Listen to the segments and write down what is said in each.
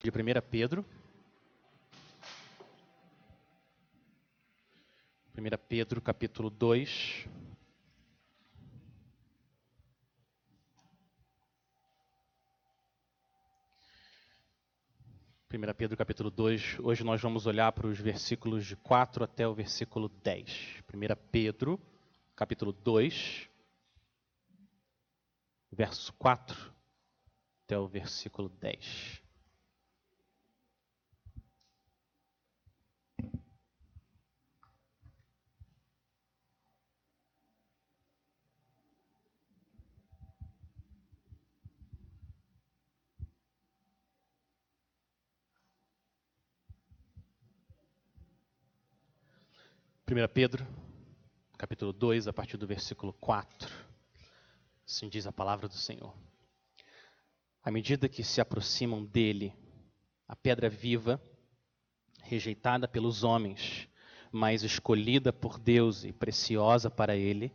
de 1 Pedro. 1 Pedro capítulo 2. Primeira Pedro capítulo 2, hoje nós vamos olhar para os versículos de 4 até o versículo 10. 1 Pedro, capítulo 2, verso 4 até o versículo 10. 1 Pedro, capítulo 2, a partir do versículo 4. Assim diz a palavra do Senhor. À medida que se aproximam dele, a pedra viva, rejeitada pelos homens, mas escolhida por Deus e preciosa para ele,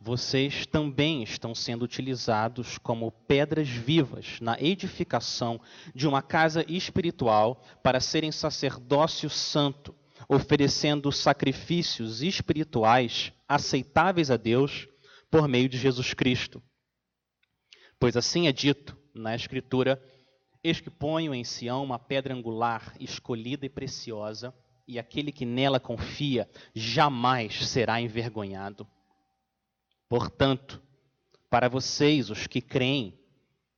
vocês também estão sendo utilizados como pedras vivas na edificação de uma casa espiritual para serem sacerdócio santo oferecendo sacrifícios espirituais aceitáveis a Deus por meio de Jesus Cristo. Pois assim é dito na Escritura: Eis que ponho em Sião uma pedra angular, escolhida e preciosa, e aquele que nela confia jamais será envergonhado. Portanto, para vocês, os que creem,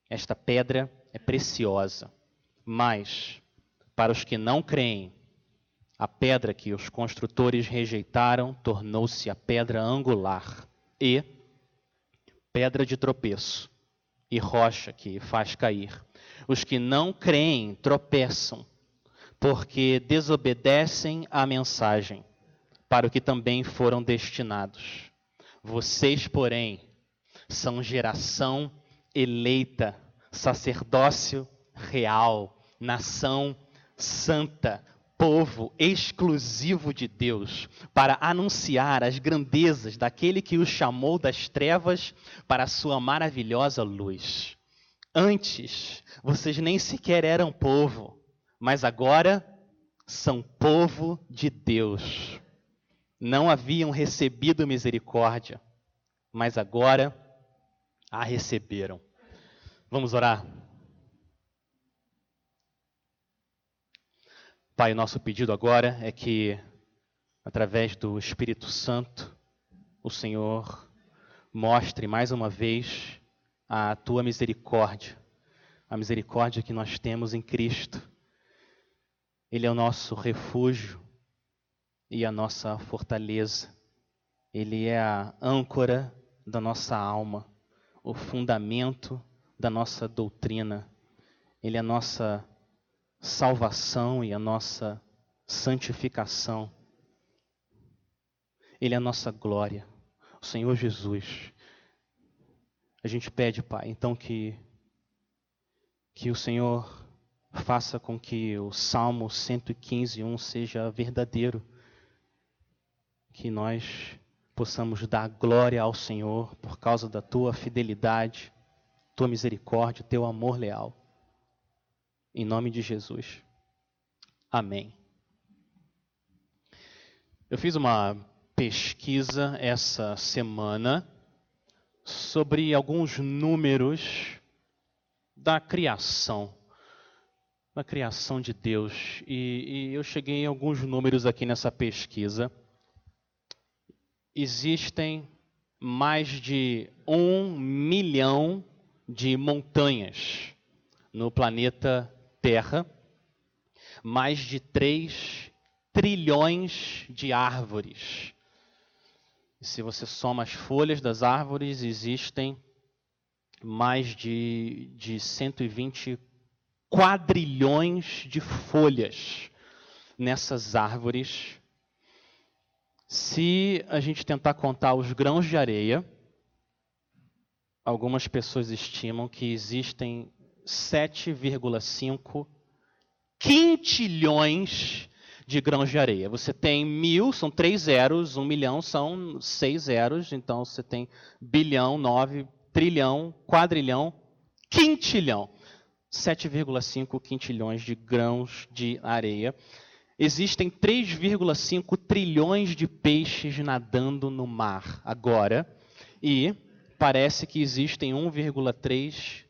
esta pedra é preciosa, mas para os que não creem, a pedra que os construtores rejeitaram tornou-se a pedra angular e pedra de tropeço e rocha que faz cair. Os que não creem tropeçam, porque desobedecem à mensagem, para o que também foram destinados. Vocês, porém, são geração eleita, sacerdócio real, nação santa, povo exclusivo de Deus para anunciar as grandezas daquele que os chamou das trevas para a sua maravilhosa luz. Antes, vocês nem sequer eram povo, mas agora são povo de Deus. Não haviam recebido misericórdia, mas agora a receberam. Vamos orar. Pai, nosso pedido agora é que, através do Espírito Santo, o Senhor mostre mais uma vez a tua misericórdia, a misericórdia que nós temos em Cristo. Ele é o nosso refúgio e a nossa fortaleza. Ele é a âncora da nossa alma, o fundamento da nossa doutrina. Ele é a nossa salvação e a nossa santificação. Ele é a nossa glória, o Senhor Jesus. A gente pede, Pai, então que que o Senhor faça com que o Salmo 115:1 seja verdadeiro. Que nós possamos dar glória ao Senhor por causa da tua fidelidade, tua misericórdia, teu amor leal. Em nome de Jesus. Amém. Eu fiz uma pesquisa essa semana sobre alguns números da criação, da criação de Deus. E, e eu cheguei em alguns números aqui nessa pesquisa. Existem mais de um milhão de montanhas no planeta terra, mais de 3 trilhões de árvores. E se você soma as folhas das árvores, existem mais de, de 120 quadrilhões de folhas nessas árvores. Se a gente tentar contar os grãos de areia, algumas pessoas estimam que existem 7,5 quintilhões de grãos de areia. Você tem mil, são três zeros, um milhão são seis zeros, então você tem bilhão, nove, trilhão, quadrilhão, quintilhão. 7,5 quintilhões de grãos de areia. Existem 3,5 trilhões de peixes nadando no mar agora. E parece que existem 1,3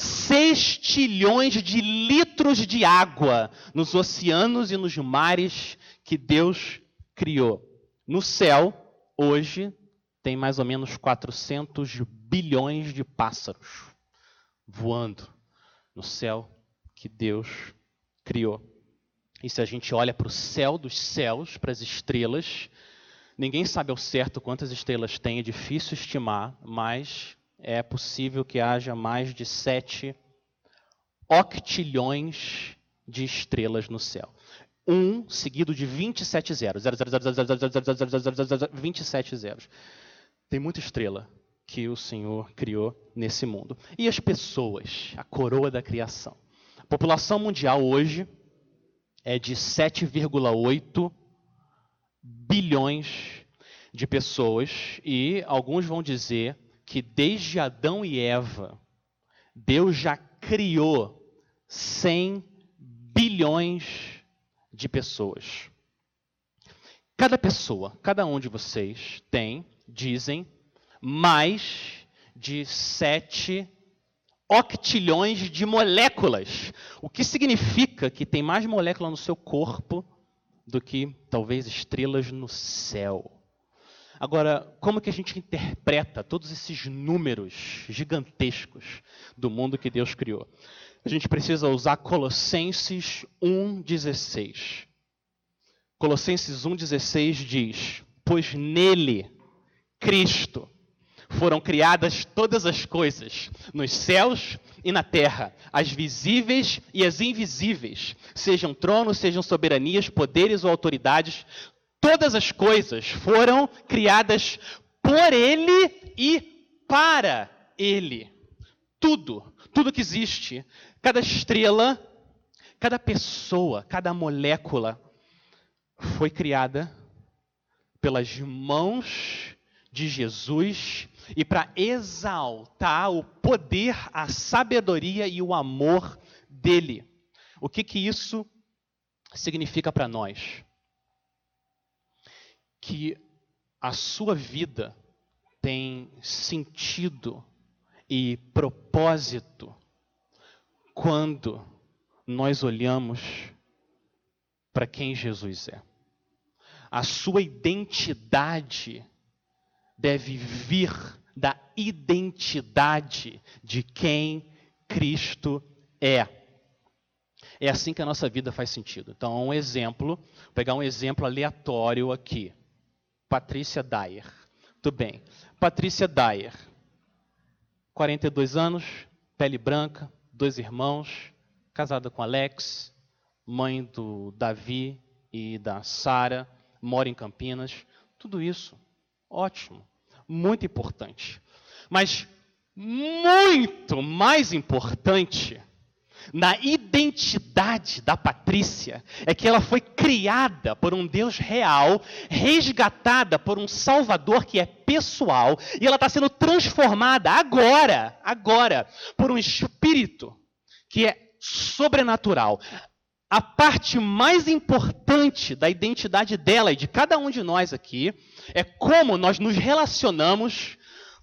sextilhões de litros de água nos oceanos e nos mares que Deus criou. No céu, hoje, tem mais ou menos 400 bilhões de pássaros voando no céu que Deus criou. E se a gente olha para o céu dos céus, para as estrelas, ninguém sabe ao certo quantas estrelas tem, é difícil estimar, mas é possível que haja mais de sete octilhões de estrelas no céu. Um seguido de 27 zeros. 27 zeros. Tem muita estrela que o Senhor criou nesse mundo. E as pessoas, a coroa da criação. A população mundial hoje é de 7,8 bilhões de pessoas e alguns vão dizer que desde Adão e Eva, Deus já criou 100 bilhões de pessoas. Cada pessoa, cada um de vocês tem, dizem, mais de 7 octilhões de moléculas. O que significa que tem mais molécula no seu corpo do que talvez estrelas no céu. Agora, como que a gente interpreta todos esses números gigantescos do mundo que Deus criou? A gente precisa usar Colossenses 1,16. Colossenses 1,16 diz: Pois nele, Cristo, foram criadas todas as coisas, nos céus e na terra, as visíveis e as invisíveis, sejam tronos, sejam soberanias, poderes ou autoridades, Todas as coisas foram criadas por Ele e para Ele. Tudo, tudo que existe, cada estrela, cada pessoa, cada molécula foi criada pelas mãos de Jesus e para exaltar o poder, a sabedoria e o amor dele. O que que isso significa para nós? Que a sua vida tem sentido e propósito quando nós olhamos para quem Jesus é. A sua identidade deve vir da identidade de quem Cristo é. É assim que a nossa vida faz sentido. Então, um exemplo, vou pegar um exemplo aleatório aqui. Patrícia Dyer. Tudo bem. Patrícia Dyer, 42 anos, pele branca, dois irmãos, casada com Alex, mãe do Davi e da Sara, mora em Campinas. Tudo isso, ótimo, muito importante. Mas muito mais importante na identidade da Patrícia é que ela foi criada por um Deus real, resgatada por um Salvador que é pessoal, e ela está sendo transformada agora, agora, por um Espírito que é sobrenatural. A parte mais importante da identidade dela e de cada um de nós aqui é como nós nos relacionamos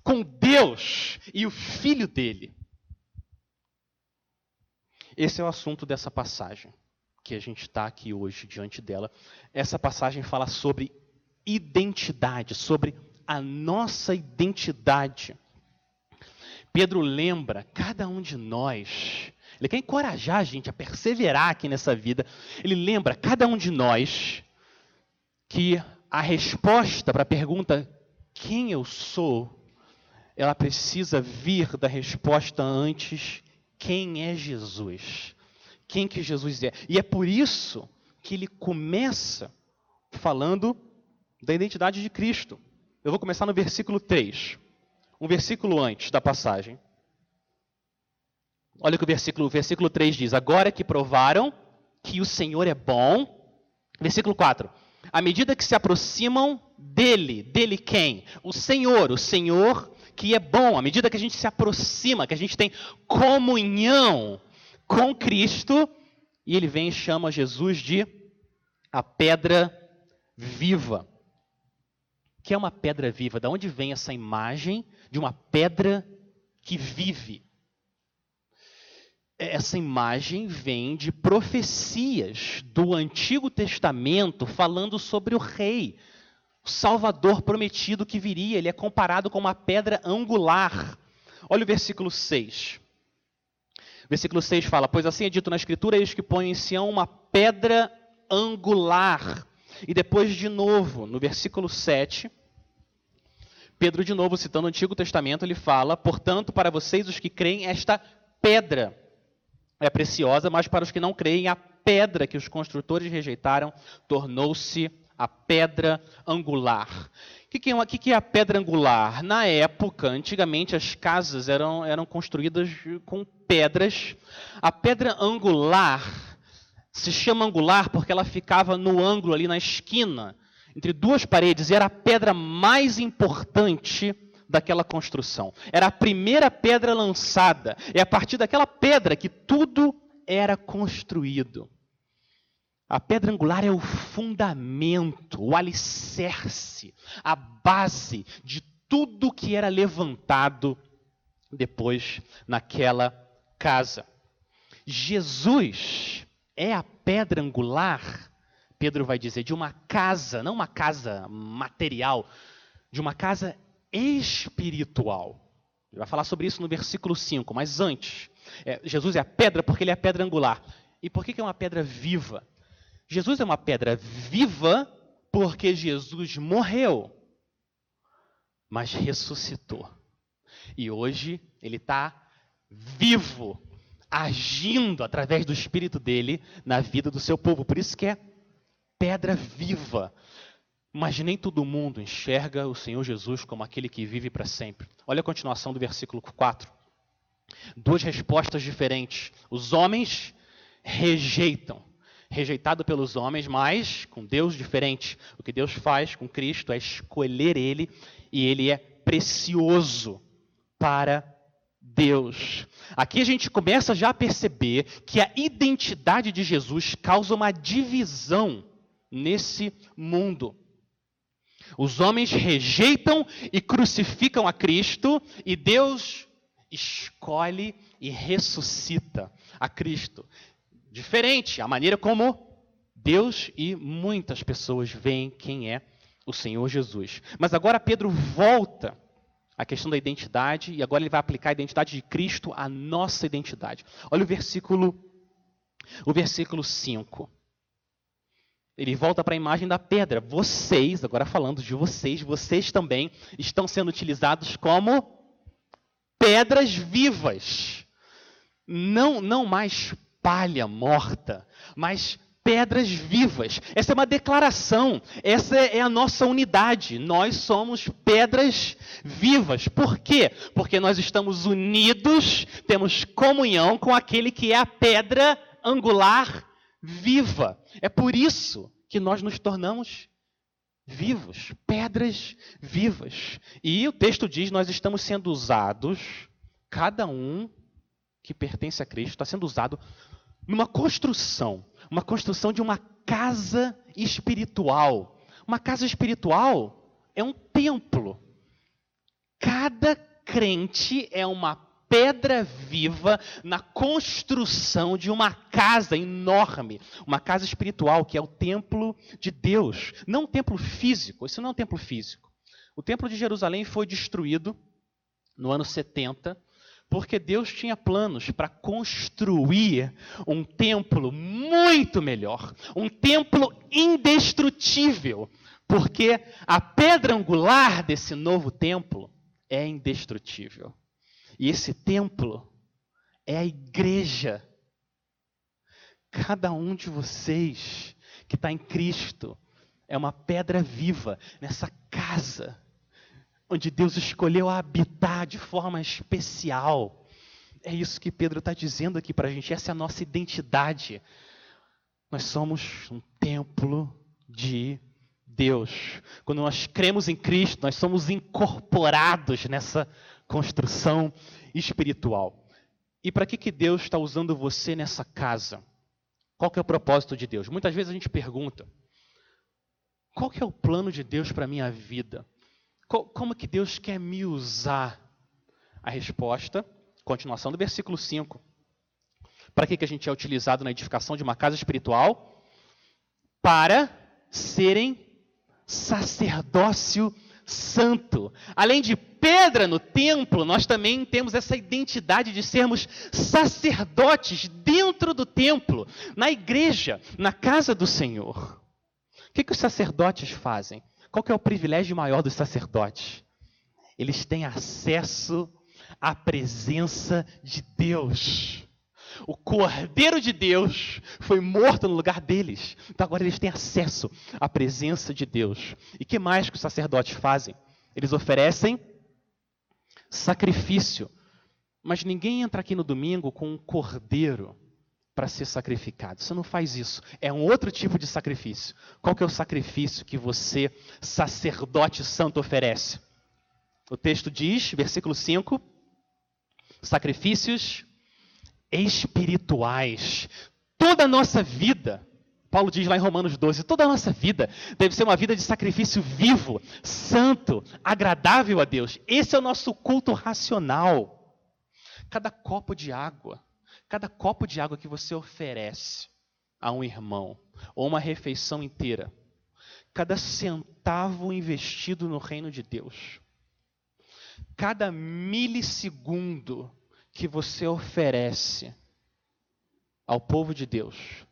com Deus e o Filho dele. Esse é o assunto dessa passagem que a gente está aqui hoje diante dela. Essa passagem fala sobre identidade, sobre a nossa identidade. Pedro lembra cada um de nós, ele quer encorajar a gente a perseverar aqui nessa vida. Ele lembra cada um de nós que a resposta para a pergunta quem eu sou, ela precisa vir da resposta antes quem é Jesus, quem que Jesus é. E é por isso que ele começa falando da identidade de Cristo. Eu vou começar no versículo 3, um versículo antes da passagem. Olha o que o versículo, o versículo 3 diz: Agora que provaram que o Senhor é bom. Versículo 4. À medida que se aproximam dele, dele quem? O Senhor, o Senhor que é bom, à medida que a gente se aproxima, que a gente tem comunhão, com Cristo, e ele vem e chama Jesus de a pedra viva. O que é uma pedra viva? Da onde vem essa imagem de uma pedra que vive? Essa imagem vem de profecias do Antigo Testamento falando sobre o rei, o Salvador prometido que viria. Ele é comparado com uma pedra angular. Olha o versículo 6. Versículo 6 fala: Pois assim é dito na Escritura, eles que põem em Sião uma pedra angular. E depois, de novo, no versículo 7, Pedro, de novo, citando o Antigo Testamento, ele fala: Portanto, para vocês, os que creem, esta pedra é preciosa, mas para os que não creem, a pedra que os construtores rejeitaram tornou-se a pedra angular. O é, que, que é a pedra angular? Na época, antigamente, as casas eram, eram construídas com pedras. A pedra angular se chama angular porque ela ficava no ângulo ali na esquina, entre duas paredes, e era a pedra mais importante daquela construção. Era a primeira pedra lançada. É a partir daquela pedra que tudo era construído. A pedra angular é o fundamento, o alicerce, a base de tudo que era levantado depois naquela casa. Jesus é a pedra angular, Pedro vai dizer, de uma casa, não uma casa material, de uma casa espiritual. Ele vai falar sobre isso no versículo 5, mas antes, é, Jesus é a pedra porque ele é a pedra angular. E por que, que é uma pedra viva? Jesus é uma pedra viva porque Jesus morreu, mas ressuscitou. E hoje ele está vivo, agindo através do Espírito dele na vida do seu povo. Por isso que é pedra viva. Mas nem todo mundo enxerga o Senhor Jesus como aquele que vive para sempre. Olha a continuação do versículo 4. Duas respostas diferentes. Os homens rejeitam rejeitado pelos homens, mas com Deus diferente. O que Deus faz com Cristo é escolher Ele e Ele é precioso para Deus. Aqui a gente começa já a perceber que a identidade de Jesus causa uma divisão nesse mundo. Os homens rejeitam e crucificam a Cristo e Deus escolhe e ressuscita a Cristo diferente a maneira como Deus e muitas pessoas veem quem é o Senhor Jesus. Mas agora Pedro volta à questão da identidade e agora ele vai aplicar a identidade de Cristo à nossa identidade. Olha o versículo o versículo 5. Ele volta para a imagem da pedra. Vocês, agora falando de vocês, vocês também estão sendo utilizados como pedras vivas. Não, não mais palha morta, mas pedras vivas. Essa é uma declaração, essa é a nossa unidade. Nós somos pedras vivas. Por quê? Porque nós estamos unidos, temos comunhão com aquele que é a pedra angular viva. É por isso que nós nos tornamos vivos, pedras vivas. E o texto diz: nós estamos sendo usados, cada um que pertence a Cristo está sendo usado numa construção, uma construção de uma casa espiritual. Uma casa espiritual é um templo. Cada crente é uma pedra viva na construção de uma casa enorme, uma casa espiritual que é o templo de Deus, não um templo físico. Isso não é um templo físico. O templo de Jerusalém foi destruído no ano 70 porque Deus tinha planos para construir um templo muito melhor, um templo indestrutível, porque a pedra angular desse novo templo é indestrutível. E esse templo é a igreja. Cada um de vocês que está em Cristo é uma pedra viva nessa casa onde Deus escolheu habitar de forma especial. É isso que Pedro está dizendo aqui para a gente, essa é a nossa identidade. Nós somos um templo de Deus. Quando nós cremos em Cristo, nós somos incorporados nessa construção espiritual. E para que, que Deus está usando você nessa casa? Qual que é o propósito de Deus? Muitas vezes a gente pergunta: qual que é o plano de Deus para a minha vida? Como que Deus quer me usar? A resposta, continuação do versículo 5. Para que, que a gente é utilizado na edificação de uma casa espiritual? Para serem sacerdócio santo. Além de pedra no templo, nós também temos essa identidade de sermos sacerdotes dentro do templo, na igreja, na casa do Senhor. O que, que os sacerdotes fazem? Qual que é o privilégio maior dos sacerdotes? Eles têm acesso à presença de Deus. O Cordeiro de Deus foi morto no lugar deles. Então agora eles têm acesso à presença de Deus. E que mais que os sacerdotes fazem? Eles oferecem sacrifício. Mas ninguém entra aqui no domingo com um cordeiro para ser sacrificado. Você não faz isso. É um outro tipo de sacrifício. Qual que é o sacrifício que você, sacerdote santo, oferece? O texto diz, versículo 5, sacrifícios espirituais. Toda a nossa vida, Paulo diz lá em Romanos 12, toda a nossa vida deve ser uma vida de sacrifício vivo, santo, agradável a Deus. Esse é o nosso culto racional. Cada copo de água, cada copo de água que você oferece a um irmão, ou uma refeição inteira, cada centavo investido no reino de Deus, cada milissegundo que você oferece ao povo de Deus,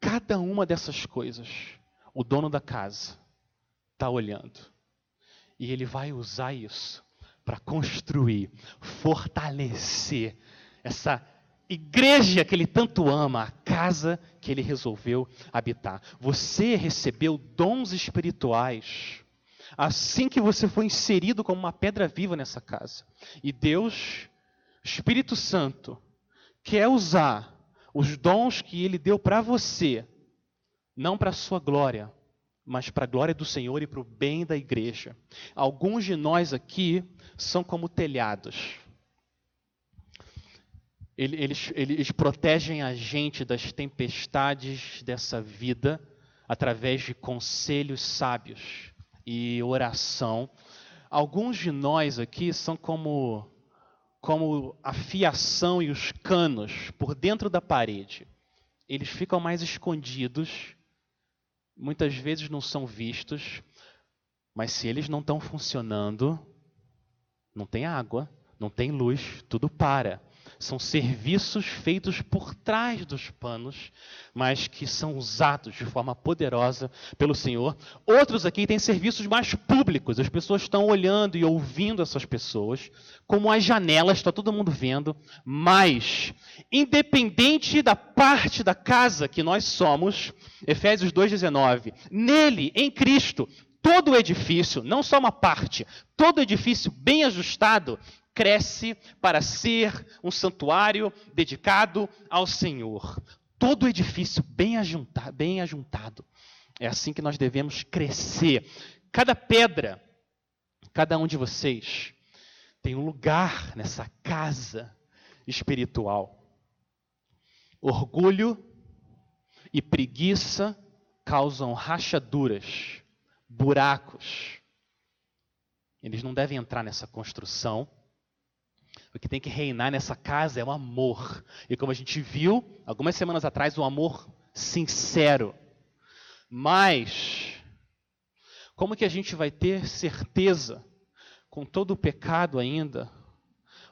cada uma dessas coisas, o dono da casa está olhando. E ele vai usar isso para construir, fortalecer essa igreja que ele tanto ama, a casa que ele resolveu habitar. Você recebeu dons espirituais assim que você foi inserido como uma pedra viva nessa casa. E Deus Espírito Santo quer usar os dons que ele deu para você, não para a sua glória, mas para a glória do Senhor e para o bem da igreja. Alguns de nós aqui são como telhados. Eles, eles protegem a gente das tempestades dessa vida através de conselhos sábios e oração. Alguns de nós aqui são como como a fiação e os canos por dentro da parede, eles ficam mais escondidos, muitas vezes não são vistos, mas se eles não estão funcionando, não tem água, não tem luz, tudo para. São serviços feitos por trás dos panos, mas que são usados de forma poderosa pelo Senhor. Outros aqui têm serviços mais públicos, as pessoas estão olhando e ouvindo essas pessoas, como as janelas, está todo mundo vendo, mas, independente da parte da casa que nós somos, Efésios 2,19, nele, em Cristo, todo o edifício, não só uma parte, todo edifício bem ajustado, cresce para ser um santuário dedicado ao Senhor. Todo edifício bem ajuntado, bem ajuntado. É assim que nós devemos crescer. Cada pedra, cada um de vocês, tem um lugar nessa casa espiritual. Orgulho e preguiça causam rachaduras, buracos. Eles não devem entrar nessa construção. O que tem que reinar nessa casa é o amor. E como a gente viu algumas semanas atrás, o amor sincero. Mas, como que a gente vai ter certeza, com todo o pecado ainda,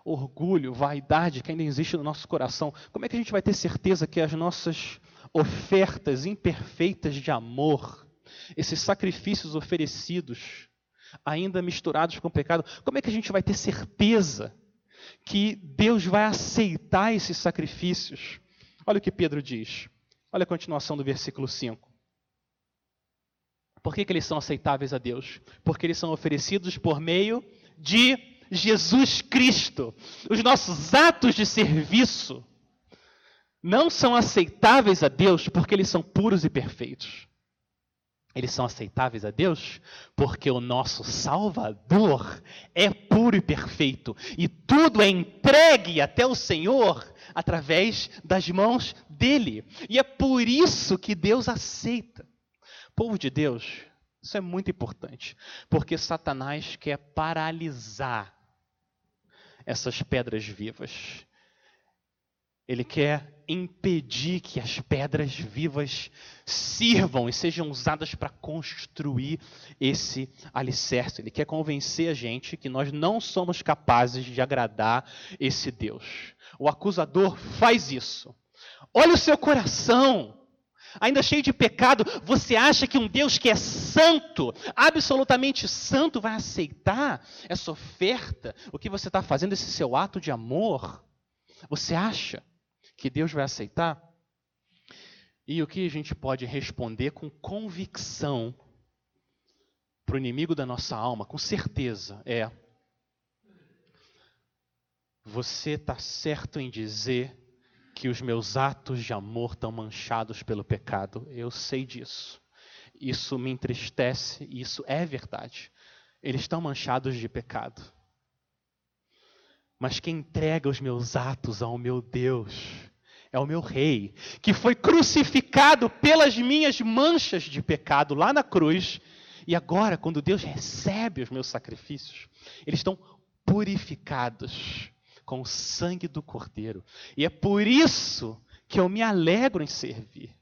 orgulho, vaidade que ainda existe no nosso coração, como é que a gente vai ter certeza que as nossas ofertas imperfeitas de amor, esses sacrifícios oferecidos, ainda misturados com o pecado, como é que a gente vai ter certeza que Deus vai aceitar esses sacrifícios. Olha o que Pedro diz. Olha a continuação do versículo 5. Por que, que eles são aceitáveis a Deus? Porque eles são oferecidos por meio de Jesus Cristo. Os nossos atos de serviço não são aceitáveis a Deus porque eles são puros e perfeitos. Eles são aceitáveis a Deus porque o nosso Salvador é puro e perfeito e tudo é entregue até o Senhor através das mãos dele. E é por isso que Deus aceita. Povo de Deus, isso é muito importante, porque Satanás quer paralisar essas pedras vivas. Ele quer impedir que as pedras vivas sirvam e sejam usadas para construir esse alicerce. Ele quer convencer a gente que nós não somos capazes de agradar esse Deus. O acusador faz isso. Olha o seu coração. Ainda cheio de pecado, você acha que um Deus que é santo, absolutamente santo, vai aceitar essa oferta? O que você está fazendo, esse seu ato de amor? Você acha? Que Deus vai aceitar? E o que a gente pode responder com convicção para o inimigo da nossa alma, com certeza, é: você está certo em dizer que os meus atos de amor estão manchados pelo pecado. Eu sei disso. Isso me entristece, e isso é verdade. Eles estão manchados de pecado. Mas quem entrega os meus atos ao meu Deus é o meu rei, que foi crucificado pelas minhas manchas de pecado lá na cruz. E agora, quando Deus recebe os meus sacrifícios, eles estão purificados com o sangue do Cordeiro. E é por isso que eu me alegro em servir,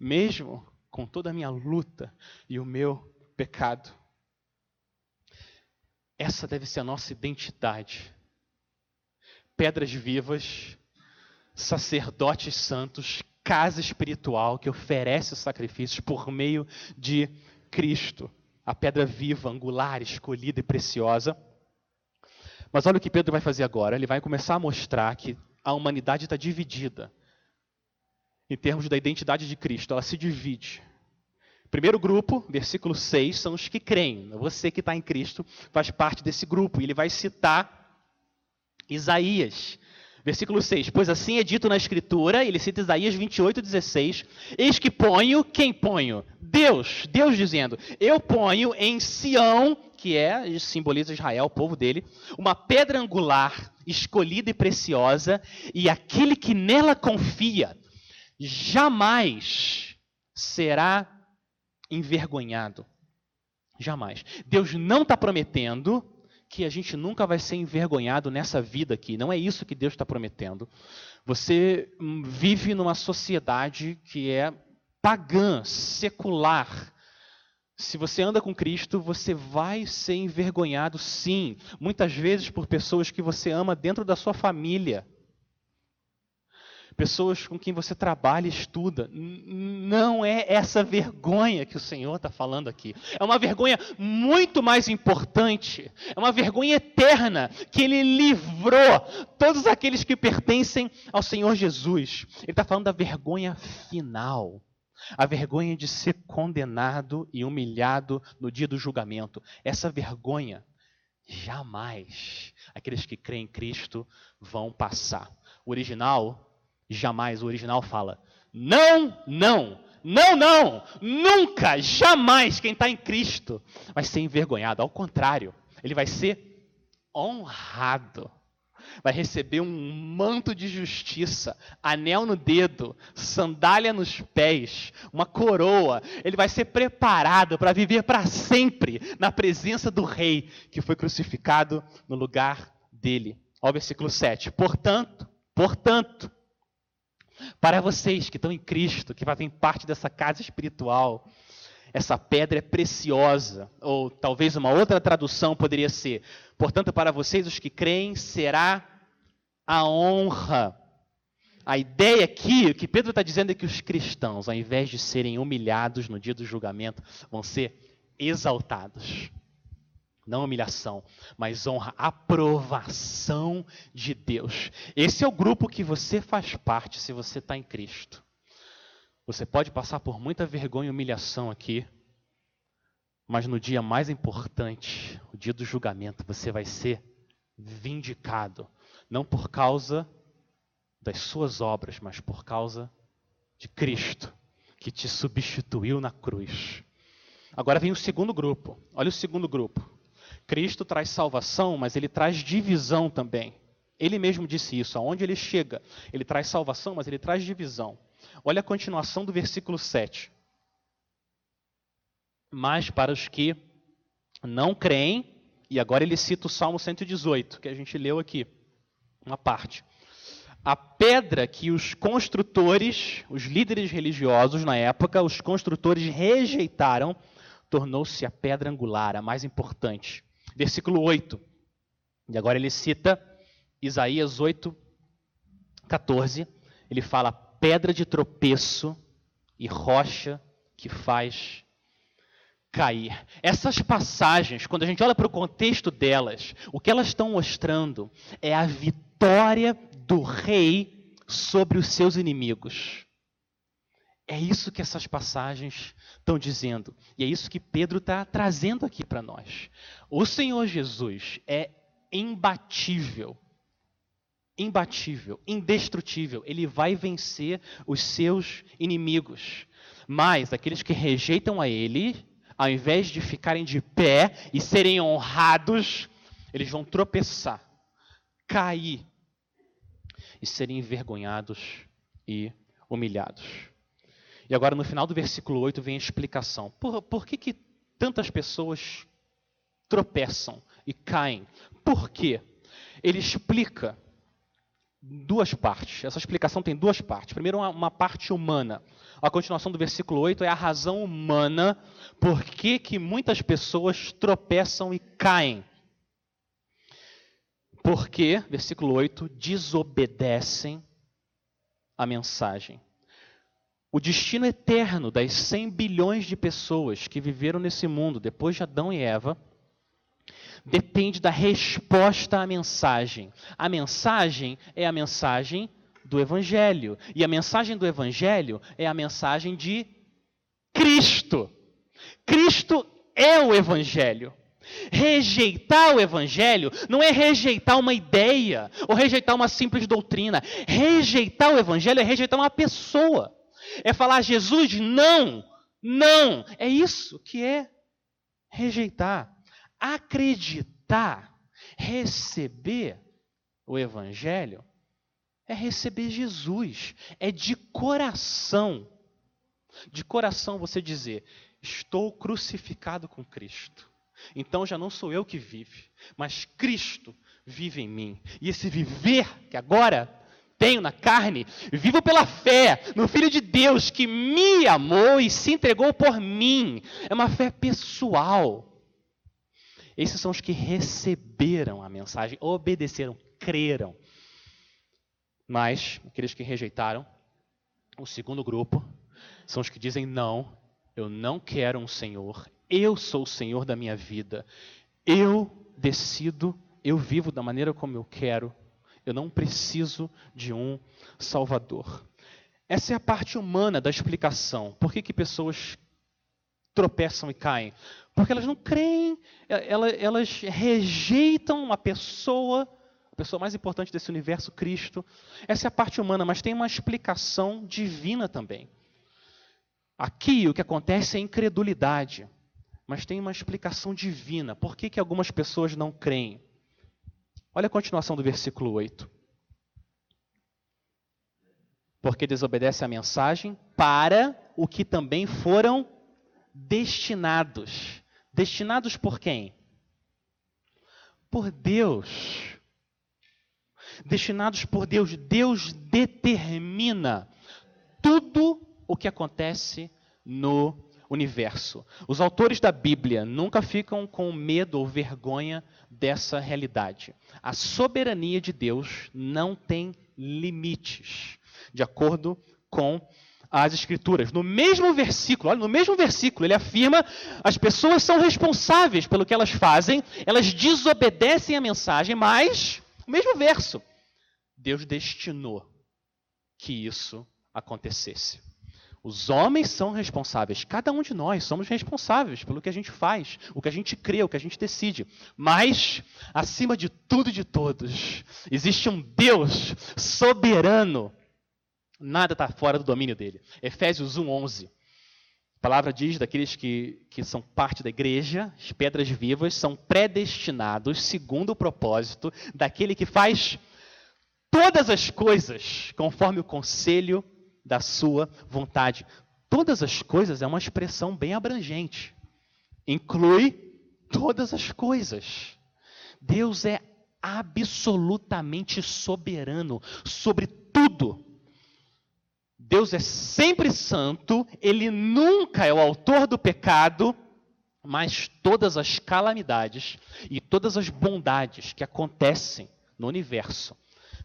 mesmo com toda a minha luta e o meu pecado. Essa deve ser a nossa identidade pedras vivas, sacerdotes santos, casa espiritual que oferece os sacrifícios por meio de Cristo, a pedra viva, angular, escolhida e preciosa. Mas olha o que Pedro vai fazer agora. Ele vai começar a mostrar que a humanidade está dividida em termos da identidade de Cristo. Ela se divide. Primeiro grupo, versículo 6, são os que creem. Você que está em Cristo faz parte desse grupo. E ele vai citar Isaías, versículo 6. Pois assim é dito na Escritura, ele cita Isaías 28, 16: Eis que ponho, quem ponho? Deus, Deus dizendo: Eu ponho em Sião, que é, simboliza Israel, o povo dele, uma pedra angular, escolhida e preciosa, e aquele que nela confia jamais será envergonhado. Jamais. Deus não está prometendo que a gente nunca vai ser envergonhado nessa vida aqui. Não é isso que Deus está prometendo. Você hum, vive numa sociedade que é pagã, secular. Se você anda com Cristo, você vai ser envergonhado, sim, muitas vezes por pessoas que você ama dentro da sua família pessoas com quem você trabalha e estuda. Não é essa vergonha que o Senhor está falando aqui. É uma vergonha muito mais importante. É uma vergonha eterna que Ele livrou todos aqueles que pertencem ao Senhor Jesus. Ele está falando da vergonha final. A vergonha de ser condenado e humilhado no dia do julgamento. Essa vergonha jamais aqueles que creem em Cristo vão passar. O original Jamais. O original fala: não, não, não, não, nunca, jamais quem está em Cristo vai ser envergonhado. Ao contrário, ele vai ser honrado. Vai receber um manto de justiça, anel no dedo, sandália nos pés, uma coroa. Ele vai ser preparado para viver para sempre na presença do Rei que foi crucificado no lugar dele. Olha o versículo 7. Portanto, portanto, para vocês que estão em Cristo, que fazem parte dessa casa espiritual, essa pedra é preciosa. Ou talvez uma outra tradução poderia ser: portanto, para vocês, os que creem, será a honra. A ideia aqui, o que Pedro está dizendo é que os cristãos, ao invés de serem humilhados no dia do julgamento, vão ser exaltados não humilhação, mas honra, aprovação de Deus. Esse é o grupo que você faz parte se você está em Cristo. Você pode passar por muita vergonha e humilhação aqui, mas no dia mais importante, o dia do julgamento, você vai ser vindicado, não por causa das suas obras, mas por causa de Cristo, que te substituiu na cruz. Agora vem o segundo grupo. Olha o segundo grupo. Cristo traz salvação, mas ele traz divisão também. Ele mesmo disse isso. Aonde ele chega, ele traz salvação, mas ele traz divisão. Olha a continuação do versículo 7. Mas para os que não creem, e agora ele cita o Salmo 118, que a gente leu aqui, uma parte. A pedra que os construtores, os líderes religiosos na época, os construtores rejeitaram, tornou-se a pedra angular, a mais importante. Versículo 8. E agora ele cita Isaías 8, 14. Ele fala: pedra de tropeço e rocha que faz cair. Essas passagens, quando a gente olha para o contexto delas, o que elas estão mostrando é a vitória do rei sobre os seus inimigos. É isso que essas passagens estão dizendo. E é isso que Pedro está trazendo aqui para nós. O Senhor Jesus é imbatível. Imbatível, indestrutível. Ele vai vencer os seus inimigos. Mas aqueles que rejeitam a Ele, ao invés de ficarem de pé e serem honrados, eles vão tropeçar, cair e serem envergonhados e humilhados. E agora, no final do versículo 8, vem a explicação. Por, por que, que tantas pessoas tropeçam e caem? Por quê? Ele explica duas partes. Essa explicação tem duas partes. Primeiro, uma, uma, parte humana. A continuação do versículo 8 é a razão humana por que, que muitas pessoas tropeçam e caem. Porque, versículo 8, desobedecem a mensagem. O destino eterno das 100 bilhões de pessoas que viveram nesse mundo depois de Adão e Eva depende da resposta à mensagem. A mensagem é a mensagem do Evangelho. E a mensagem do Evangelho é a mensagem de Cristo. Cristo é o Evangelho. Rejeitar o Evangelho não é rejeitar uma ideia ou rejeitar uma simples doutrina. Rejeitar o Evangelho é rejeitar uma pessoa é falar Jesus não, não. É isso que é rejeitar. Acreditar, receber o Evangelho, é receber Jesus, é de coração. De coração você dizer: Estou crucificado com Cristo. Então já não sou eu que vive, mas Cristo vive em mim. E esse viver que agora tenho na carne, vivo pela fé no Filho de Deus que me amou e se entregou por mim. É uma fé pessoal. Esses são os que receberam a mensagem, obedeceram, creram. Mas aqueles que rejeitaram, o segundo grupo, são os que dizem: não, eu não quero um Senhor, eu sou o Senhor da minha vida, eu decido, eu vivo da maneira como eu quero, eu não preciso de um Salvador. Essa é a parte humana da explicação. Por que, que pessoas tropeçam e caem? Porque elas não creem, elas, rejeitam uma pessoa, a pessoa mais importante desse universo, Cristo. Essa é a parte humana, mas tem uma explicação divina também. Aqui o que acontece é incredulidade, mas tem uma explicação divina. Por que, que algumas pessoas não creem? Olha a continuação do versículo 8. Porque desobedece a mensagem para o que também foram destinados. Destinados por quem? Por Deus. Destinados por Deus. Deus determina tudo o que acontece no universo. Os autores da Bíblia nunca ficam com medo ou vergonha dessa realidade. A soberania de Deus não tem limites, de acordo com as escrituras. No mesmo versículo, olha, no mesmo versículo, ele afirma: as pessoas são responsáveis pelo que elas fazem, elas desobedecem a mensagem, mas o mesmo verso, Deus destinou que isso acontecesse. Os homens são responsáveis, cada um de nós somos responsáveis pelo que a gente faz, o que a gente crê, o que a gente decide. Mas, acima de tudo e de todos, existe um Deus soberano. Nada está fora do domínio dele. Efésios 1:11. A palavra diz daqueles que, que são parte da igreja, as pedras vivas, são predestinados segundo o propósito daquele que faz todas as coisas conforme o conselho da sua vontade. Todas as coisas é uma expressão bem abrangente. Inclui todas as coisas. Deus é absolutamente soberano sobre tudo. Deus é sempre santo, ele nunca é o autor do pecado, mas todas as calamidades e todas as bondades que acontecem no universo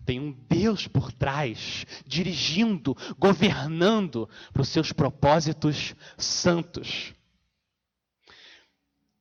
tem um Deus por trás, dirigindo, governando para os seus propósitos santos.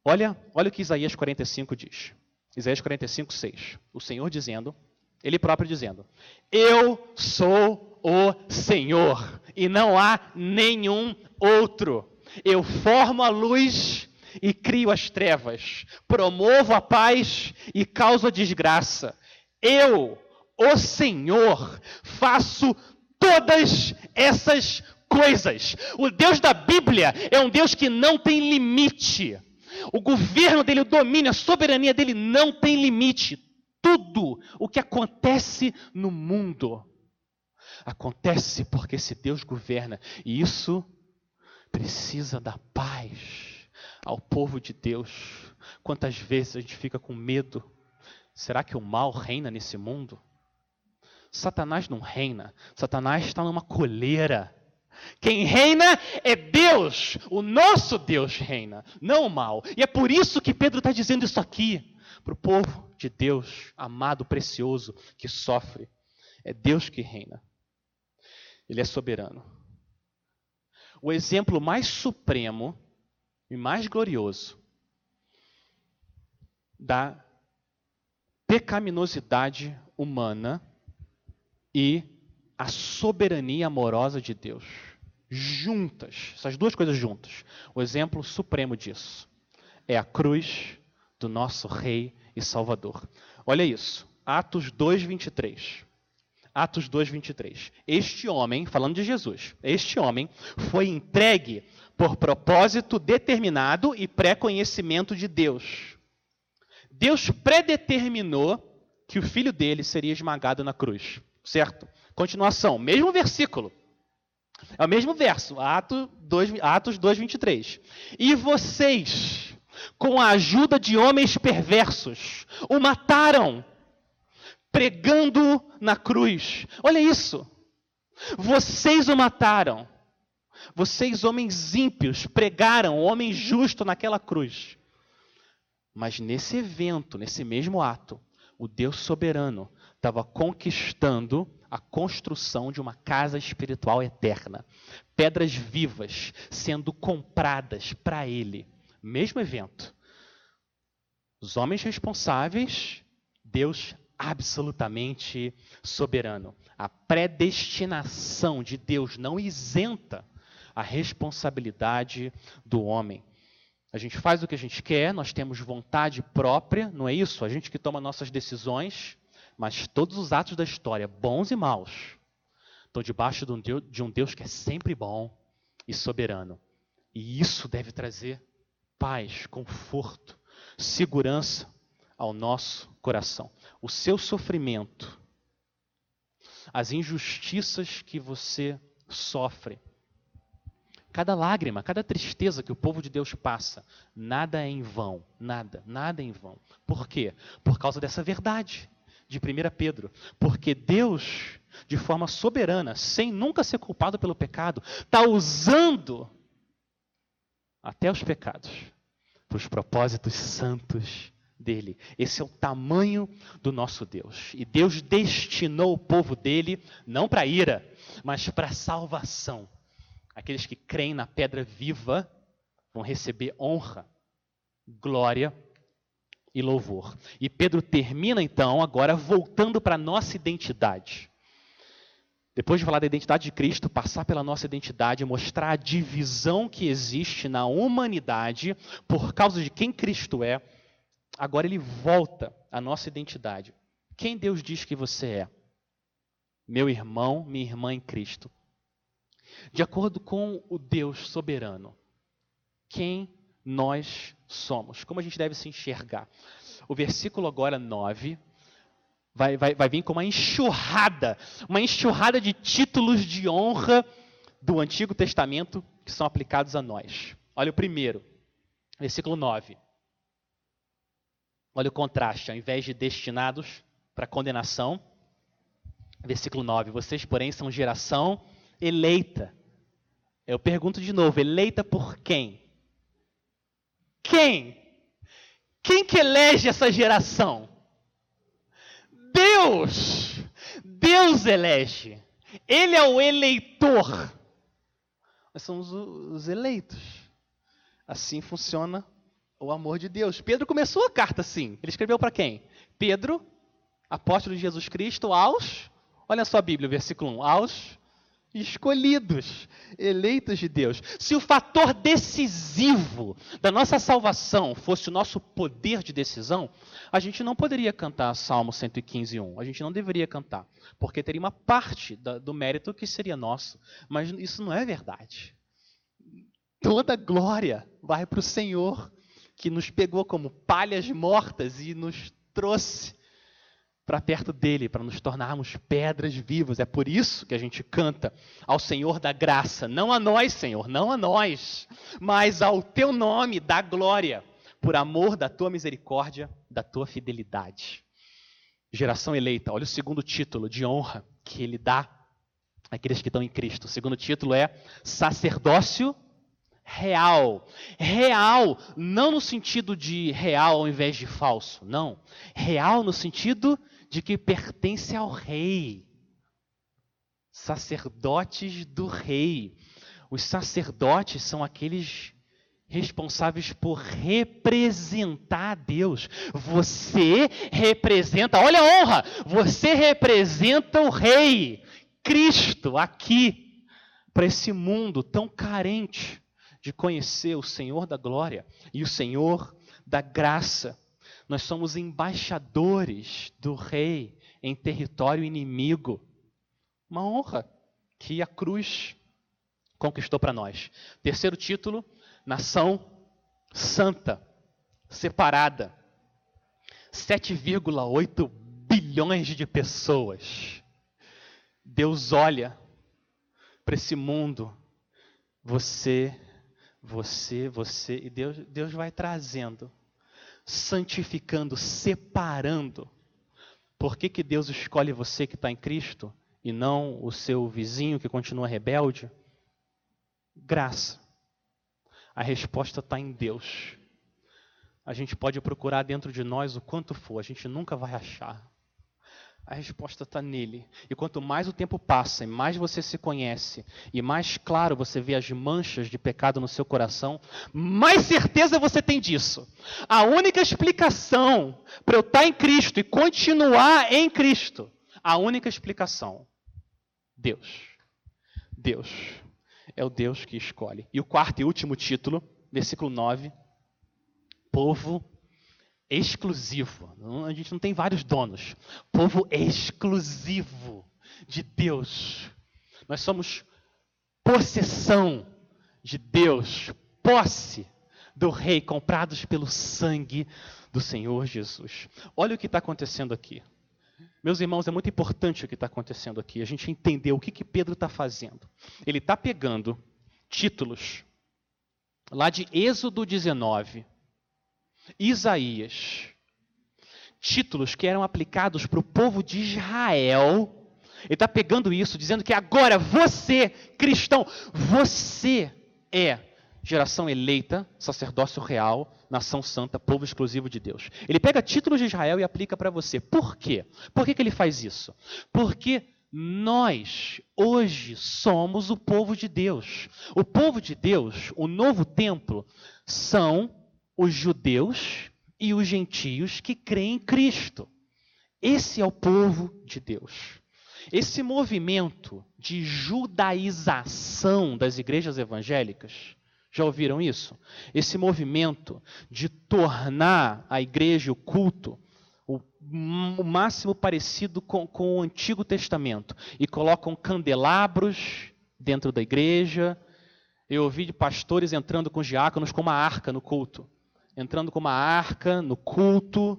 Olha, olha o que Isaías 45 diz. Isaías 45, 6. O Senhor dizendo, Ele próprio dizendo: Eu sou o Senhor e não há nenhum outro. Eu formo a luz e crio as trevas, promovo a paz e causo a desgraça. Eu, o Senhor, faço todas essas coisas. O Deus da Bíblia é um Deus que não tem limite. O governo dele, o domínio, a soberania dele não tem limite. Tudo o que acontece no mundo acontece porque esse Deus governa. E isso precisa dar paz ao povo de Deus. Quantas vezes a gente fica com medo? Será que o mal reina nesse mundo? Satanás não reina. Satanás está numa coleira. Quem reina é Deus, o nosso Deus reina, não o mal. E é por isso que Pedro está dizendo isso aqui para o povo de Deus, amado, precioso, que sofre. É Deus que reina. Ele é soberano. O exemplo mais supremo e mais glorioso da pecaminosidade humana e a soberania amorosa de Deus. Juntas, essas duas coisas juntas. O exemplo supremo disso é a cruz do nosso Rei e Salvador. Olha isso, Atos 2, 23. Atos 2, 23. Este homem, falando de Jesus, este homem foi entregue por propósito determinado e pré-conhecimento de Deus. Deus predeterminou que o filho dele seria esmagado na cruz. Certo? Continuação, mesmo versículo. É o mesmo verso, Atos 2, Atos 2 23. E vocês, com a ajuda de homens perversos, o mataram, pregando na cruz. Olha isso. Vocês o mataram. Vocês, homens ímpios, pregaram o homem justo naquela cruz. Mas nesse evento, nesse mesmo ato, o Deus soberano estava conquistando a construção de uma casa espiritual eterna. Pedras vivas sendo compradas para ele. Mesmo evento. Os homens responsáveis, Deus absolutamente soberano. A predestinação de Deus não isenta a responsabilidade do homem. A gente faz o que a gente quer, nós temos vontade própria, não é isso? A gente que toma nossas decisões, mas todos os atos da história, bons e maus, estão debaixo de um, Deus, de Deus que é sempre bom e soberano. E isso deve trazer paz, conforto, segurança ao nosso coração. O seu sofrimento, as injustiças que você sofre, cada lágrima, cada tristeza que o povo de Deus passa, nada é em vão, nada, nada é em vão. Por quê? Por causa dessa verdade de 1 Pedro. Porque Deus, de forma soberana, sem nunca ser culpado pelo pecado, está usando até os pecados para os propósitos santos dele. Esse é o tamanho do nosso Deus. E Deus destinou o povo dele não para ira, mas para salvação. Aqueles que creem na pedra viva vão receber honra, glória e louvor. E Pedro termina então, agora voltando para a nossa identidade. Depois de falar da identidade de Cristo, passar pela nossa identidade, mostrar a divisão que existe na humanidade por causa de quem Cristo é, agora ele volta à nossa identidade. Quem Deus diz que você é? Meu irmão, minha irmã em Cristo. De acordo com o Deus soberano, quem nós somos, como a gente deve se enxergar. O versículo agora 9 vai, vai, vai vir com uma enxurrada, uma enxurrada de títulos de honra do Antigo Testamento que são aplicados a nós. Olha o primeiro, versículo 9. Olha o contraste, ao invés de destinados para condenação, versículo 9: Vocês, porém, são geração eleita. Eu pergunto de novo: eleita por quem? Quem? Quem que elege essa geração? Deus! Deus elege. Ele é o eleitor. Nós somos os eleitos. Assim funciona o amor de Deus. Pedro começou a carta assim. Ele escreveu para quem? Pedro, apóstolo de Jesus Cristo, aos, olha só a Bíblia, versículo 1, aos escolhidos, eleitos de Deus. Se o fator decisivo da nossa salvação fosse o nosso poder de decisão, a gente não poderia cantar Salmo 115, 1. A gente não deveria cantar, porque teria uma parte do mérito que seria nosso. Mas isso não é verdade. Toda glória vai para o Senhor que nos pegou como palhas mortas e nos trouxe para perto dele, para nos tornarmos pedras vivas. É por isso que a gente canta ao Senhor da graça, não a nós, Senhor, não a nós, mas ao teu nome da glória, por amor da tua misericórdia, da tua fidelidade. Geração eleita, olha o segundo título de honra que ele dá àqueles que estão em Cristo. O segundo título é sacerdócio real. Real, não no sentido de real ao invés de falso, não. Real no sentido de que pertence ao rei. Sacerdotes do rei. Os sacerdotes são aqueles responsáveis por representar Deus. Você representa, olha a honra, você representa o rei, Cristo, aqui, para esse mundo tão carente de conhecer o Senhor da glória e o Senhor da graça. Nós somos embaixadores do Rei em território inimigo. Uma honra que a cruz conquistou para nós. Terceiro título: nação santa, separada. 7,8 bilhões de pessoas. Deus olha para esse mundo. Você você, você, e Deus, Deus vai trazendo, santificando, separando. Por que, que Deus escolhe você que está em Cristo e não o seu vizinho que continua rebelde? Graça. A resposta está em Deus. A gente pode procurar dentro de nós o quanto for, a gente nunca vai achar. A resposta está nele. E quanto mais o tempo passa, e mais você se conhece, e mais claro você vê as manchas de pecado no seu coração, mais certeza você tem disso. A única explicação para eu estar tá em Cristo e continuar em Cristo, a única explicação, Deus. Deus. É o Deus que escolhe. E o quarto e último título, versículo 9: Povo exclusivo. A gente não tem vários donos. Povo exclusivo de Deus. Nós somos possessão de Deus, posse do Rei, comprados pelo sangue do Senhor Jesus. Olha o que está acontecendo aqui. Meus irmãos, é muito importante o que está acontecendo aqui. A gente entender o que, que Pedro está fazendo. Ele está pegando títulos lá de Êxodo 19, Isaías, títulos que eram aplicados para o povo de Israel. Ele está pegando isso, dizendo que agora você, cristão, você é geração eleita, sacerdócio real, nação santa, povo exclusivo de Deus. Ele pega títulos de Israel e aplica para você. Por quê? Por que, que ele faz isso? Porque nós, hoje, somos o povo de Deus. O povo de Deus, o novo templo, são os judeus e os gentios que creem em Cristo. Esse é o povo de Deus. Esse movimento de judaização das igrejas evangélicas, já ouviram isso? Esse movimento de tornar a igreja, o culto, o, o máximo parecido com, com o Antigo Testamento, e colocam candelabros dentro da igreja, Eu ouvi de pastores entrando com diáconos com uma arca no culto. Entrando com uma arca no culto,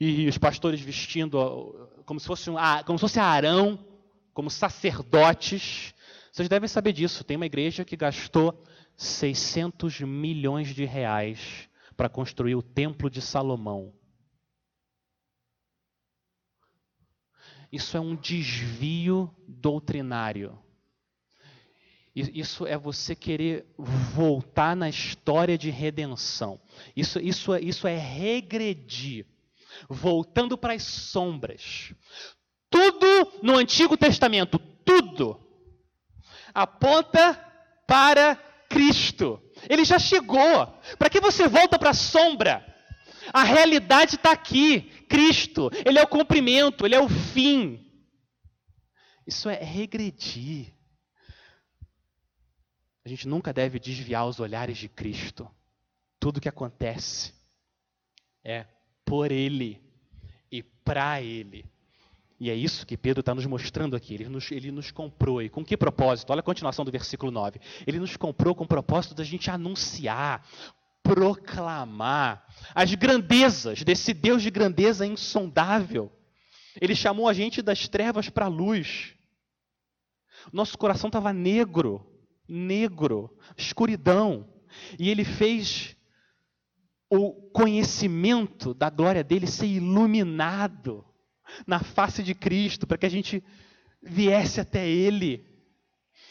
e os pastores vestindo como se fosse, um, como se fosse Arão, como sacerdotes. Vocês devem saber disso. Tem uma igreja que gastou 600 milhões de reais para construir o Templo de Salomão. Isso é um desvio doutrinário. Isso é você querer voltar na história de redenção. Isso, isso, é, isso é regredir, voltando para as sombras. Tudo no Antigo Testamento, tudo, aponta para Cristo. Ele já chegou. Para que você volta para a sombra? A realidade está aqui. Cristo, Ele é o cumprimento, Ele é o fim. Isso é regredir. A gente nunca deve desviar os olhares de Cristo. Tudo que acontece é por Ele e para Ele. E é isso que Pedro está nos mostrando aqui. Ele nos, ele nos comprou. E com que propósito? Olha a continuação do versículo 9. Ele nos comprou com o propósito da gente anunciar, proclamar as grandezas desse Deus de grandeza insondável. Ele chamou a gente das trevas para a luz. Nosso coração estava negro, negro, escuridão. E ele fez o conhecimento da glória dele ser iluminado na face de Cristo, para que a gente viesse até ele.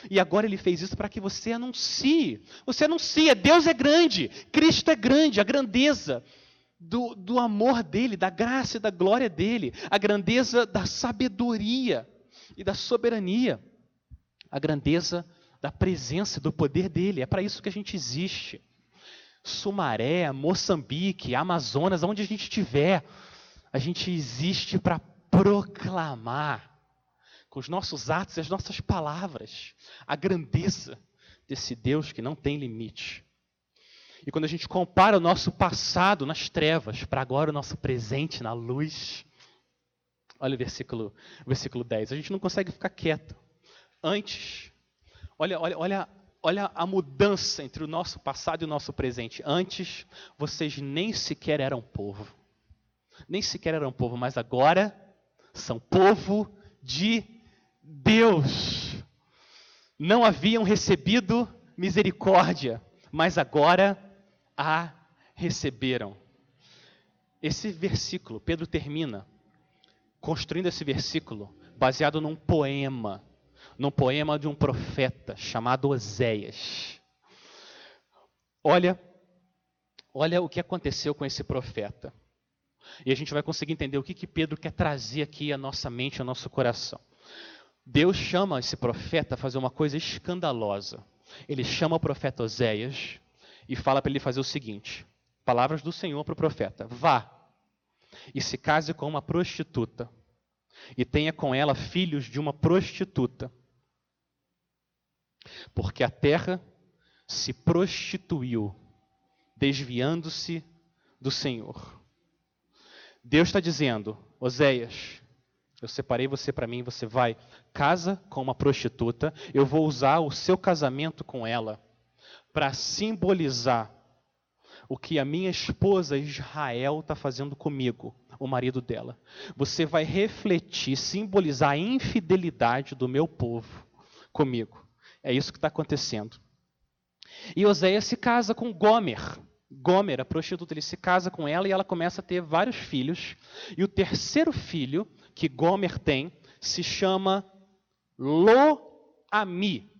E agora ele fez isso para que você anuncie. Você anuncia, Deus é grande, Cristo é grande, a grandeza do, do amor dele, da graça e da glória dele, a grandeza da sabedoria e da soberania, a grandeza da presença, do poder dele. É para isso que a gente existe. Sumaré, Moçambique, Amazonas, onde a gente estiver, a gente existe para proclamar com os nossos atos e as nossas palavras a grandeza desse Deus que não tem limite. E quando a gente compara o nosso passado nas trevas para agora o nosso presente na luz, olha o versículo, o versículo 10, a gente não consegue ficar quieto. Antes, olha, olha, olha, olha a mudança entre o nosso passado e o nosso presente. Antes, vocês nem sequer eram povo. Nem sequer eram povo, mas agora são povo de Deus. Não haviam recebido misericórdia, mas agora a receberam. Esse versículo, Pedro termina construindo esse versículo baseado num poema, num poema de um profeta chamado Oséias. Olha, olha o que aconteceu com esse profeta. E a gente vai conseguir entender o que, que Pedro quer trazer aqui à nossa mente, ao nosso coração. Deus chama esse profeta a fazer uma coisa escandalosa. Ele chama o profeta Oséias e fala para ele fazer o seguinte: palavras do Senhor para o profeta: vá e se case com uma prostituta e tenha com ela filhos de uma prostituta, porque a terra se prostituiu, desviando-se do Senhor. Deus está dizendo, Oséias, eu separei você para mim, você vai, casa com uma prostituta, eu vou usar o seu casamento com ela para simbolizar o que a minha esposa Israel está fazendo comigo, o marido dela. Você vai refletir, simbolizar a infidelidade do meu povo comigo. É isso que está acontecendo. E Oséias se casa com Gomer, Gomer, a prostituta, ele se casa com ela e ela começa a ter vários filhos. E o terceiro filho que Gomer tem se chama Lo-Ami.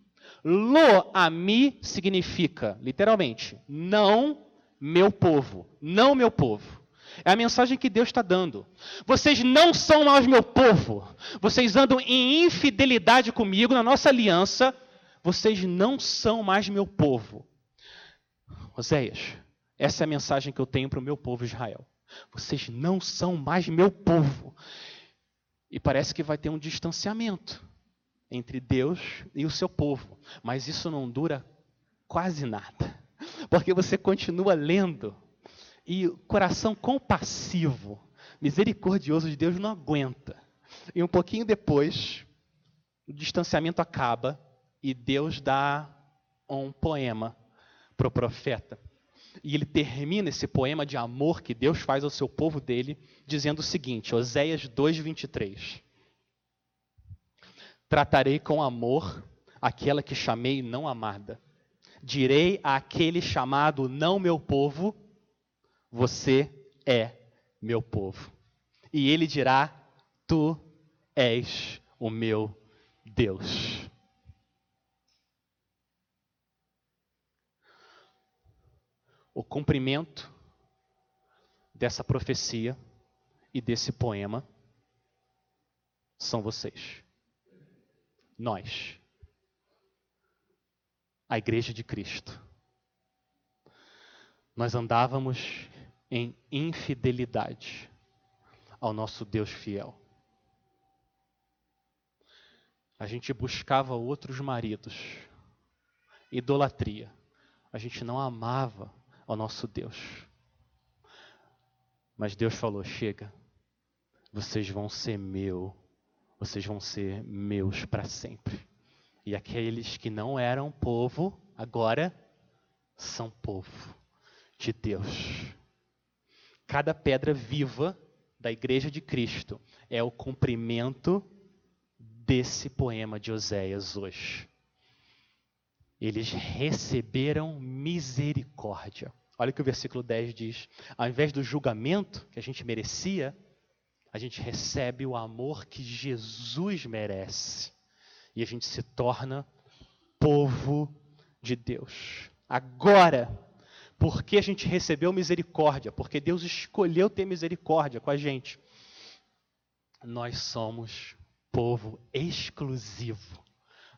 Lo-Ami significa, literalmente, não meu povo. Não meu povo. É a mensagem que Deus está dando. Vocês não são mais meu povo. Vocês andam em infidelidade comigo na nossa aliança. Vocês não são mais meu povo. Oséias, essa é a mensagem que eu tenho para o meu povo Israel. Vocês não são mais meu povo. E parece que vai ter um distanciamento entre Deus e o seu povo. Mas isso não dura quase nada. Porque você continua lendo e o coração compassivo, misericordioso de Deus não aguenta. E um pouquinho depois, o distanciamento acaba e Deus dá um poema para o profeta. E ele termina esse poema de amor que Deus faz ao seu povo dele, dizendo o seguinte, Oséias 2,23. Tratarei com amor aquela que chamei não amada. Direi àquele chamado não meu povo, você é meu povo. E ele dirá, tu és o meu Deus. O cumprimento dessa profecia e desse poema são vocês. Nós. A Igreja de Cristo. Nós andávamos em infidelidade ao nosso Deus fiel. A gente buscava outros maridos, idolatria. A gente não amava ao nosso Deus. Mas Deus falou: chega, vocês vão ser meu, vocês vão ser meus para sempre. E aqueles que não eram povo, agora são povo de Deus. Cada pedra viva da igreja de Cristo é o cumprimento desse poema de Oséias hoje. Eles receberam misericórdia. Olha o que o versículo 10 diz. Ao invés do julgamento que a gente merecia, a gente recebe o amor que Jesus merece. E a gente se torna povo de Deus. Agora, porque a gente recebeu misericórdia, porque Deus escolheu ter misericórdia com a gente. Nós somos povo exclusivo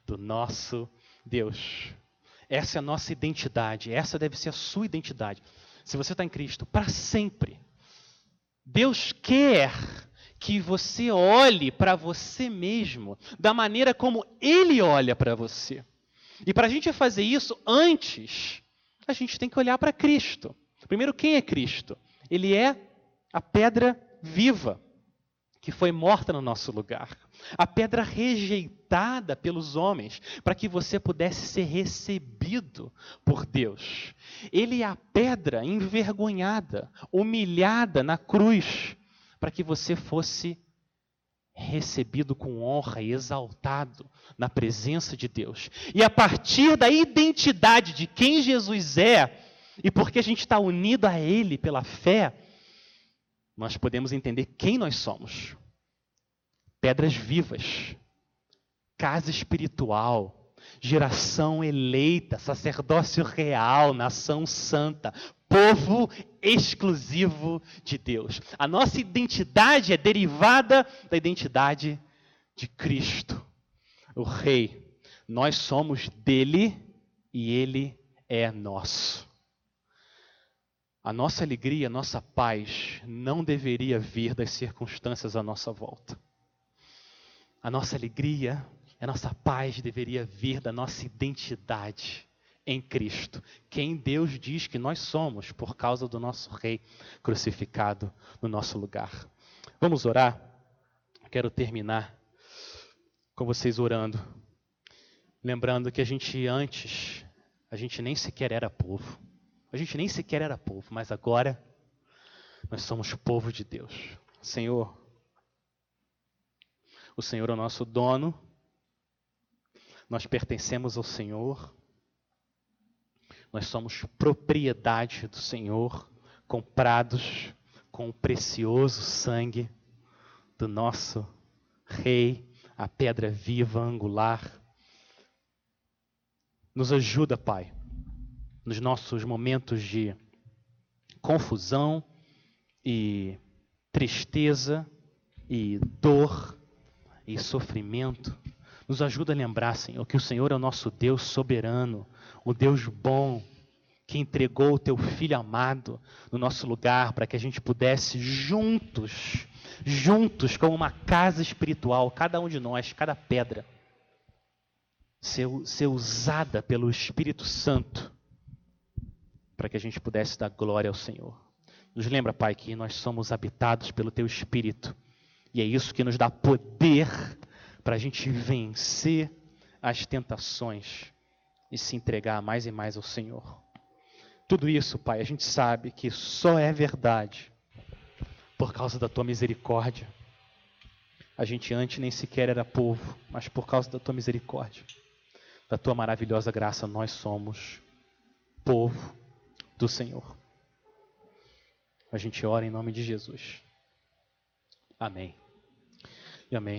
do nosso Deus. Essa é a nossa identidade, essa deve ser a sua identidade. Se você está em Cristo, para sempre. Deus quer que você olhe para você mesmo da maneira como Ele olha para você. E para a gente fazer isso antes a gente tem que olhar para Cristo. Primeiro, quem é Cristo? Ele é a pedra viva que foi morta no nosso lugar, a pedra rejeitada pelos homens, para que você pudesse ser recebido por Deus. Ele é a pedra envergonhada, humilhada na cruz, para que você fosse recebido com honra e exaltado na presença de Deus. E a partir da identidade de quem Jesus é, e porque a gente está unido a Ele pela fé, nós podemos entender quem nós somos. Pedras vivas, casa espiritual, geração eleita, sacerdócio real, nação santa, povo exclusivo de Deus. A nossa identidade é derivada da identidade de Cristo, o Rei. Nós somos dele e ele é nosso. A nossa alegria, a nossa paz não deveria vir das circunstâncias à nossa volta. A nossa alegria, a nossa paz deveria vir da nossa identidade em Cristo, quem Deus diz que nós somos por causa do nosso Rei crucificado no nosso lugar. Vamos orar? Quero terminar com vocês orando, lembrando que a gente antes, a gente nem sequer era povo, a gente nem sequer era povo, mas agora nós somos povo de Deus. Senhor, o Senhor é o nosso dono, nós pertencemos ao Senhor, nós somos propriedade do Senhor, comprados com o precioso sangue do nosso Rei, a pedra viva, angular. Nos ajuda, Pai, nos nossos momentos de confusão e tristeza e dor e sofrimento. Nos ajuda a lembrar, Senhor, que o Senhor é o nosso Deus soberano, o Deus bom, que entregou o teu filho amado no nosso lugar para que a gente pudesse juntos, juntos, como uma casa espiritual, cada um de nós, cada pedra, ser, ser usada pelo Espírito Santo para que a gente pudesse dar glória ao Senhor. Nos lembra, Pai, que nós somos habitados pelo Teu Espírito e é isso que nos dá poder para a gente vencer as tentações e se entregar mais e mais ao Senhor. Tudo isso, Pai, a gente sabe que só é verdade por causa da tua misericórdia. A gente antes nem sequer era povo, mas por causa da tua misericórdia, da tua maravilhosa graça, nós somos povo do Senhor. A gente ora em nome de Jesus. Amém. E amém.